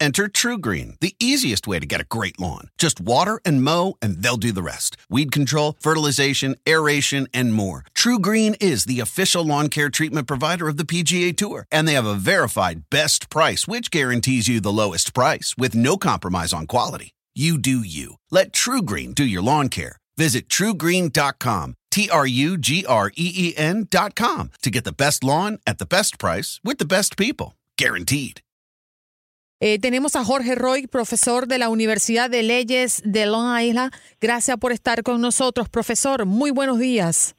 Enter True Green, the easiest way to get a great lawn. Just water and mow, and they'll do the rest. Weed control, fertilization, aeration, and more. True Green is the official lawn care treatment provider of the PGA Tour, and they have a verified best price, which guarantees you the lowest price with no compromise on quality. You do you. Let True Green do your lawn care. Visit truegreen.com, T R U G R E E N.com to get the best lawn at the best price with the best people. Guaranteed. Eh, tenemos a Jorge Roy, profesor de la Universidad de Leyes de Long Island. Gracias por estar con nosotros, profesor. Muy buenos días.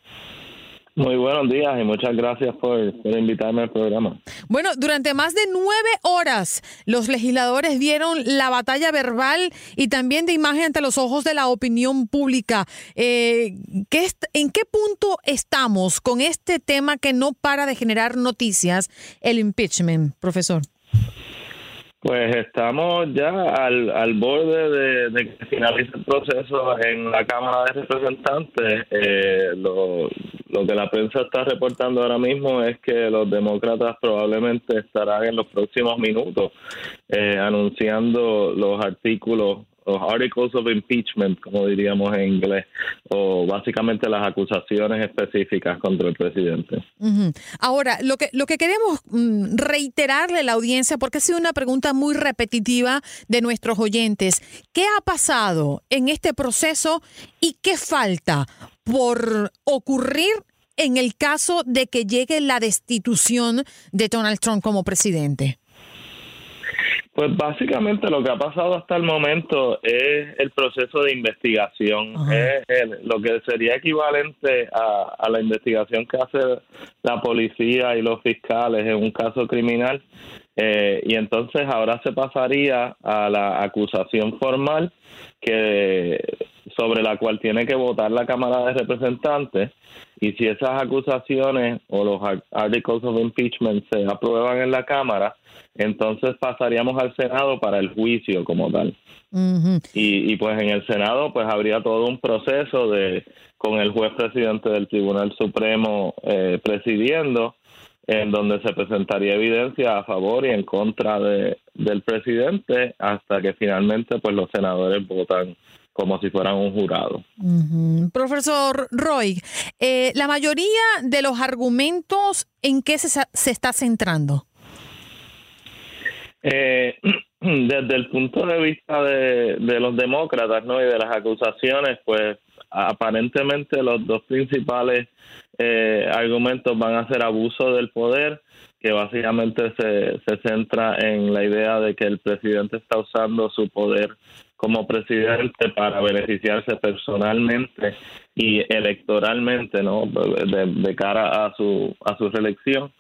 Muy buenos días y muchas gracias por, por, invitarme al programa. Bueno, durante más de nueve horas los legisladores dieron la batalla verbal y también de imagen ante los ojos de la opinión pública. Eh, ¿qué ¿En qué punto estamos con este tema que no para de generar noticias, el impeachment, profesor? Pues estamos ya al, al borde de, que finalice el proceso en la Cámara de Representantes. Eh, lo, lo que la prensa está reportando ahora mismo es que los demócratas probablemente estarán en los próximos minutos eh, anunciando los artículos los articles of impeachment, como diríamos en inglés, o básicamente las acusaciones específicas contra el presidente. Ahora, lo que, lo que queremos mm, reiterarle a la audiencia, porque ha sido una pregunta muy repetitiva de nuestros oyentes, ¿qué ha pasado en este proceso y qué falta por ocurrir en el caso de que llegue la destitución de Donald Trump como presidente? Pues básicamente lo que ha pasado hasta el momento es el proceso de investigación, es lo que sería equivalente a, la investigación que hace la policía y los fiscales en un caso criminal. Eh, y entonces ahora se pasaría a la acusación formal que sobre la cual tiene que votar la Cámara de Representantes y si esas acusaciones o los articles of impeachment se aprueban en la Cámara, entonces pasaríamos al Senado para el juicio como tal. y, y, pues en el Senado pues habría todo un proceso de con el juez presidente del Tribunal Supremo eh, presidiendo en donde se presentaría evidencia a favor y en contra de, del presidente hasta que finalmente pues los senadores votan como si fueran un jurado. Profesor Roy, eh, la mayoría de los argumentos, ¿en qué se, se está centrando? Eh, desde el punto de vista de, los demócratas ¿no? y de las acusaciones, pues aparentemente los dos principales eh, argumentos van a ser abuso del poder, que básicamente se, se centra en la idea de que el presidente está usando su poder como presidente para beneficiarse personalmente y electoralmente, ¿no? De, de cara a su a su reelección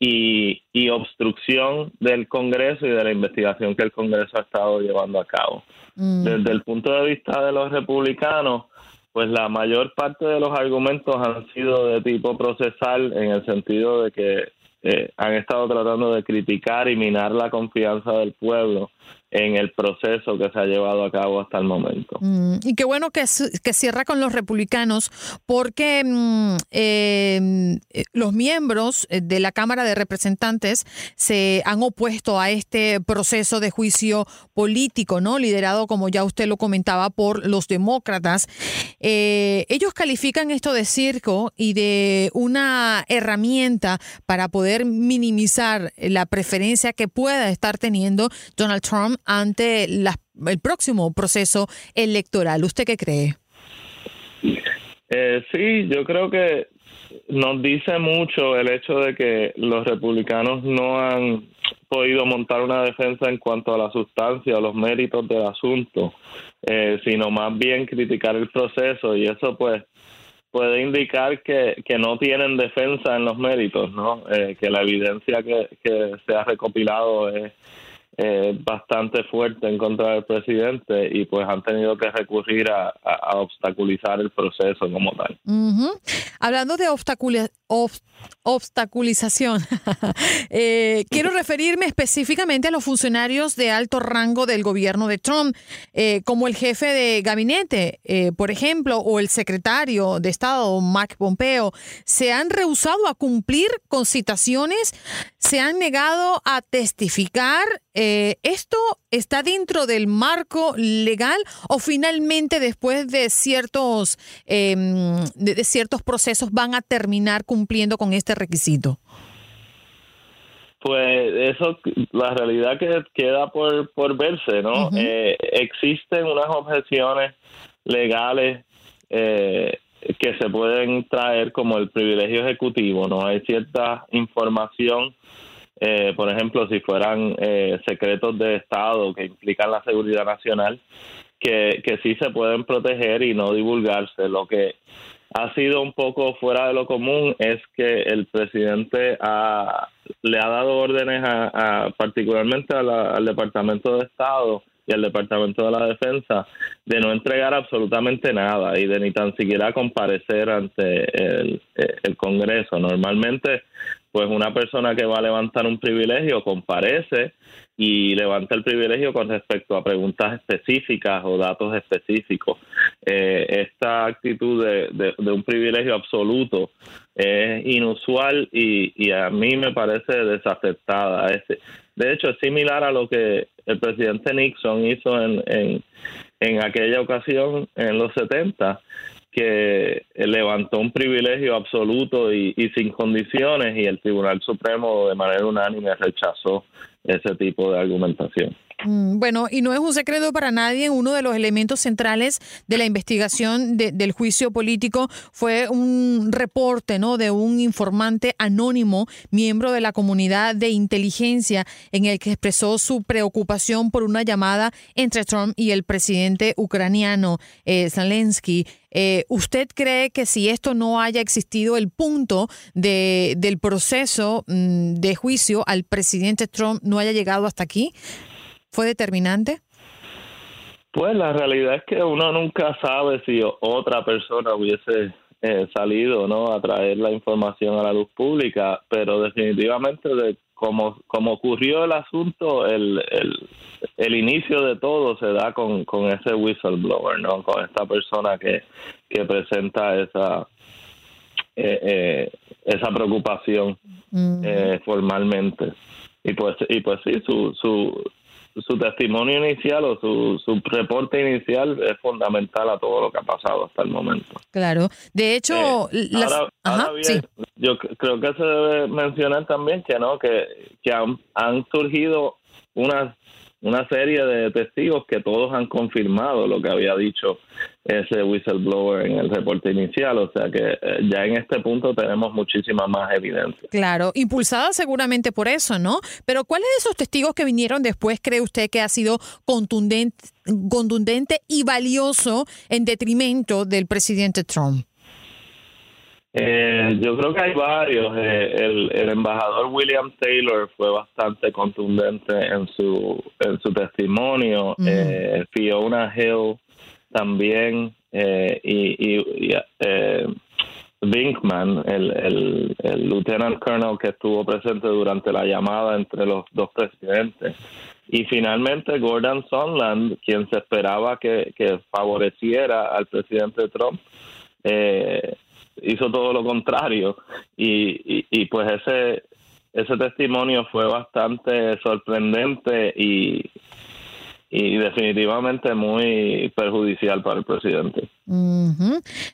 y, y obstrucción del Congreso y de la investigación que el Congreso ha estado llevando a cabo. Mm. Desde el punto de vista de los republicanos, pues la mayor parte de los argumentos han sido de tipo procesal en el sentido de que eh, han estado tratando de criticar y minar la confianza del pueblo en el proceso que se ha llevado a cabo hasta el momento. Mm, y qué bueno que, cierra con los republicanos, porque mm, em, eh, los miembros eh, de la Cámara de Representantes se han opuesto a este proceso de juicio político, ¿no? Liderado, como ya usted lo comentaba, por los demócratas. Eh, ellos califican esto de circo y de una herramienta para poder minimizar la preferencia que pueda estar teniendo Donald Trump ante el próximo proceso electoral. ¿Usted qué cree? Eh, sí, yo creo que nos dice mucho el hecho de que los republicanos no han podido montar una defensa en cuanto a la sustancia o los méritos del asunto, eh, sino más bien criticar el proceso y eso pues puede indicar que, que no tienen defensa en los méritos, ¿no? Eh, que la evidencia que, que se ha recopilado es eh, bastante fuerte en contra del presidente y pues han tenido que recurrir a, obstaculizar el proceso como tal. Hablando de obstaculización, eh, quiero referirme específicamente a los funcionarios de alto rango del gobierno de Trump, eh, como el jefe de gabinete, por ejemplo, o el secretario de Estado, Mike Pompeo, se han rehusado a cumplir con citaciones, se han negado a testificar eh, ¿esto está dentro del marco legal o finalmente después de ciertos, em, de, ciertos procesos van a terminar cumpliendo con este requisito? Pues eso, la realidad que queda por, por verse, ¿no? Eh, existen unas objeciones legales eh, que se pueden traer como el privilegio ejecutivo, ¿no? Hay cierta información eh, por ejemplo, si fueran eh, secretos de Estado que implican la seguridad nacional, que, que sí se pueden proteger y no divulgarse. Lo que ha sido un poco fuera de lo común es que el presidente ha, le ha dado órdenes a, particularmente al Departamento de Estado y al Departamento de la Defensa de no entregar absolutamente nada y de ni tan siquiera comparecer ante el, el Congreso. Normalmente pues una persona que va a levantar un privilegio comparece y levanta el privilegio con respecto a preguntas específicas o datos específicos. Eh, esta actitud de, un privilegio absoluto es inusual y, a mí me parece desaceptada. de hecho, es similar a lo que el presidente Nixon hizo en, en, en aquella ocasión, en los 70, que levantó un privilegio absoluto y, sin condiciones y el Tribunal Supremo de manera unánime rechazó ese tipo de argumentación. Mm, bueno, y no es un secreto para nadie, uno de los elementos centrales de la investigación del juicio político fue un reporte ¿no? de un informante anónimo, miembro de la comunidad de inteligencia, en el que expresó su preocupación por una llamada entre Trump y el presidente ucraniano eh, Zelensky. Eh, ¿Usted cree que si esto no haya existido, el punto de, del proceso mm, de juicio al presidente Trump no haya llegado hasta aquí? ¿Fue determinante? Pues la realidad es que uno nunca sabe si otra persona hubiese eh, salido no a traer la información a la luz pública, pero definitivamente de como, como ocurrió el asunto, el, el, el inicio de todo se da con, con ese whistleblower, ¿no? Con esta persona que, que presenta esa eh, eh, esa preocupación mm. formalmente y pues y pues sí su su su testimonio inicial o su, su reporte inicial es fundamental a todo lo que ha pasado hasta el momento. Claro, de hecho, eh, ahora, bien, yo creo que se debe mencionar también que no que, que han, han surgido unas una serie de testigos que todos han confirmado lo que había dicho ese whistleblower en el reporte inicial, o sea que eh, ya en este punto tenemos muchísima más evidencia. Claro, impulsada seguramente por eso, ¿no? Pero ¿cuáles de esos testigos que vinieron después cree usted que ha sido contundente, contundente y valioso en detrimento del presidente Trump? Eh, yo creo que hay varios. Eh, el, embajador William Taylor fue bastante contundente en su en su testimonio. Eh, Fiona Hill también eh, y, y, eh, Binkman, el, el, el lieutenant colonel que estuvo presente durante la llamada entre los dos presidentes. Y finalmente Gordon Sondland, quien se esperaba que, que favoreciera al presidente Trump, eh, hizo todo lo contrario y, y, pues ese ese testimonio fue bastante sorprendente y y definitivamente muy perjudicial para el presidente.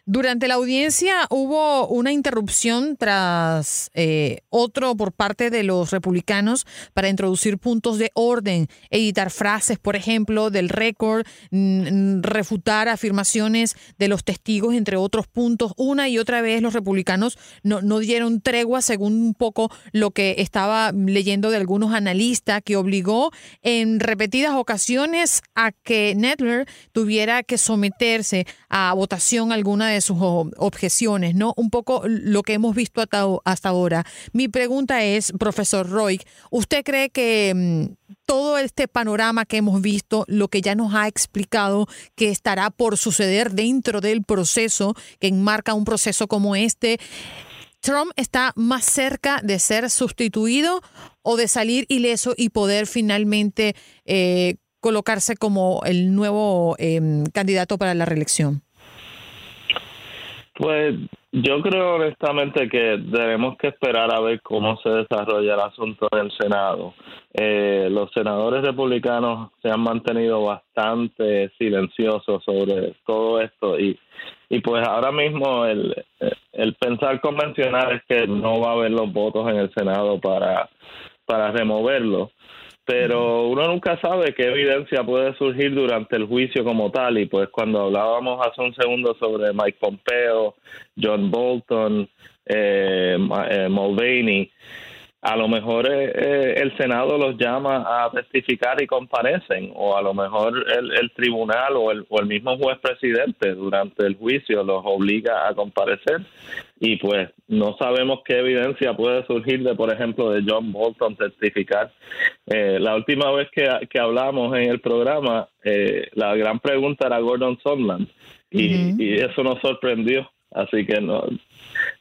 Durante la audiencia hubo una interrupción tras eh, otro por parte de los republicanos para introducir puntos de orden, editar frases, por ejemplo, del récord, refutar afirmaciones de los testigos, entre otros puntos. Una y otra vez los republicanos no, no dieron tregua, según un poco lo que estaba leyendo de algunos analistas, que obligó en repetidas ocasiones a que Netler tuviera que someterse a votación alguna de sus objeciones, ¿no? Un poco lo que hemos visto hasta, ahora. Mi pregunta es, profesor Roy, ¿usted cree que mm, todo este panorama que hemos visto, lo que ya nos ha explicado que estará por suceder dentro del proceso que enmarca un proceso como este, Trump está más cerca de ser sustituido o de salir ileso y poder finalmente eh, colocarse como el nuevo em, candidato para la reelección? Pues yo creo honestamente que debemos que esperar a ver cómo se desarrolla el asunto en el Senado. Eh, los senadores republicanos se han mantenido bastante silenciosos sobre todo esto y, y pues ahora mismo el, el pensar convencional es que no va a haber los votos en el Senado para, para removerlo pero uno nunca sabe qué evidencia puede surgir durante el juicio como tal. Y pues cuando hablábamos hace un segundo sobre Mike Pompeo, John Bolton, eh, eh Mulvaney, a lo mejor eh, eh, el Senado los llama a testificar y comparecen, o a lo mejor el, tribunal o el, o el, mismo juez presidente durante el juicio los obliga a comparecer. Y pues no sabemos qué evidencia puede surgir de, por ejemplo, de John Bolton testificar. Eh, la última vez que, que, hablamos en el programa, la gran pregunta era Gordon Sondland, y, y eso nos sorprendió. Así que no,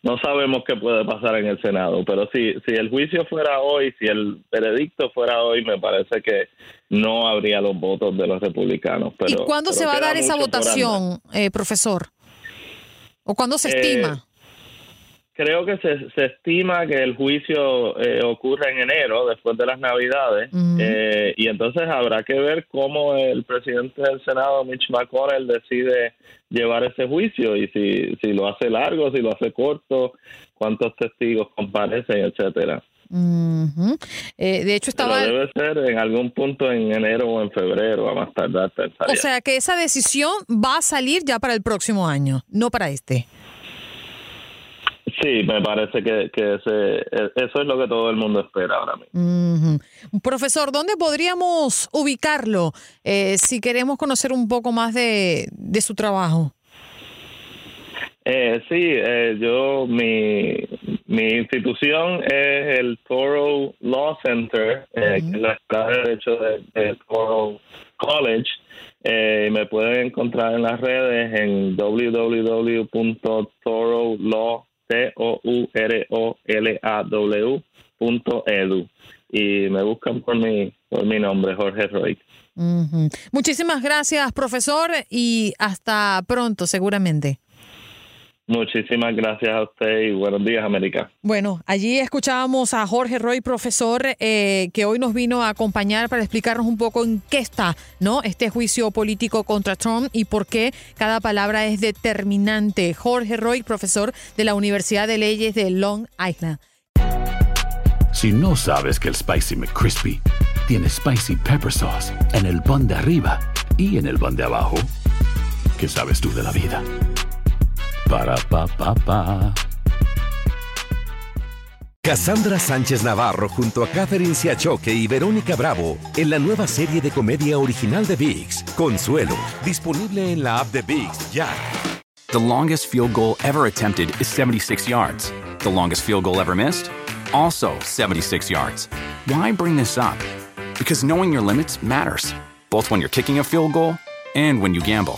no sabemos qué puede pasar en el Senado, pero si, si el juicio fuera hoy, si el veredicto fuera hoy, me parece que no habría los votos de los republicanos. Pero, ¿Y cuándo se va a dar esa votación, eh, profesor? ¿O cuándo se estima? Eh, creo que se, se, estima que el juicio eh, ocurre en enero, después de las Navidades, y entonces habrá que ver cómo el presidente del Senado, Mitch McConnell, decide llevar ese juicio y si, si lo hace largo, si lo hace corto, cuántos testigos comparecen, etcétera. Eh, de hecho, estaba. debe ser en algún punto en enero o en febrero, a más tardar. O sea que esa decisión va a salir ya para el próximo año, no para este. Sí, me parece que, que ese, e, eso es lo que todo el mundo espera ahora mismo. Profesor, ¿dónde podríamos ubicarlo eh, si queremos conocer un poco más de, de su trabajo? Eh, sí, eh, yo, mi, mi institución es el Toro Law Center, que es la Escuela de Derecho de, Toro College. Eh, me pueden encontrar en las redes en www.torolaw.com T-O-U-R-O-L-A-W.edu. Y me buscan por mi, por mi nombre, Jorge Roy. Muchísimas gracias, profesor, y hasta pronto, seguramente. Muchísimas gracias a usted y buenos días, América. Bueno, allí escuchábamos a Jorge Roy, profesor, eh, que hoy nos vino a acompañar para explicarnos un poco en qué está ¿no? este juicio político contra Trump y por qué cada palabra es determinante. Jorge Roy, profesor de la Universidad de Leyes de Long Island. Si no sabes que el Spicy McCrispy tiene Spicy Pepper Sauce en el pan de arriba y en el pan de abajo, ¿qué sabes tú de la vida? Para pa pa pa. Cassandra Sánchez Navarro junto a Catherine Siachoque y Verónica Bravo en la nueva serie de comedia original de Vix, Consuelo, disponible en la app de Vix ya. The longest field goal ever attempted is 76 yards. The longest field goal ever missed, also 76 yards. Why bring this up? Because knowing your limits matters, both when you're kicking a field goal and when you gamble.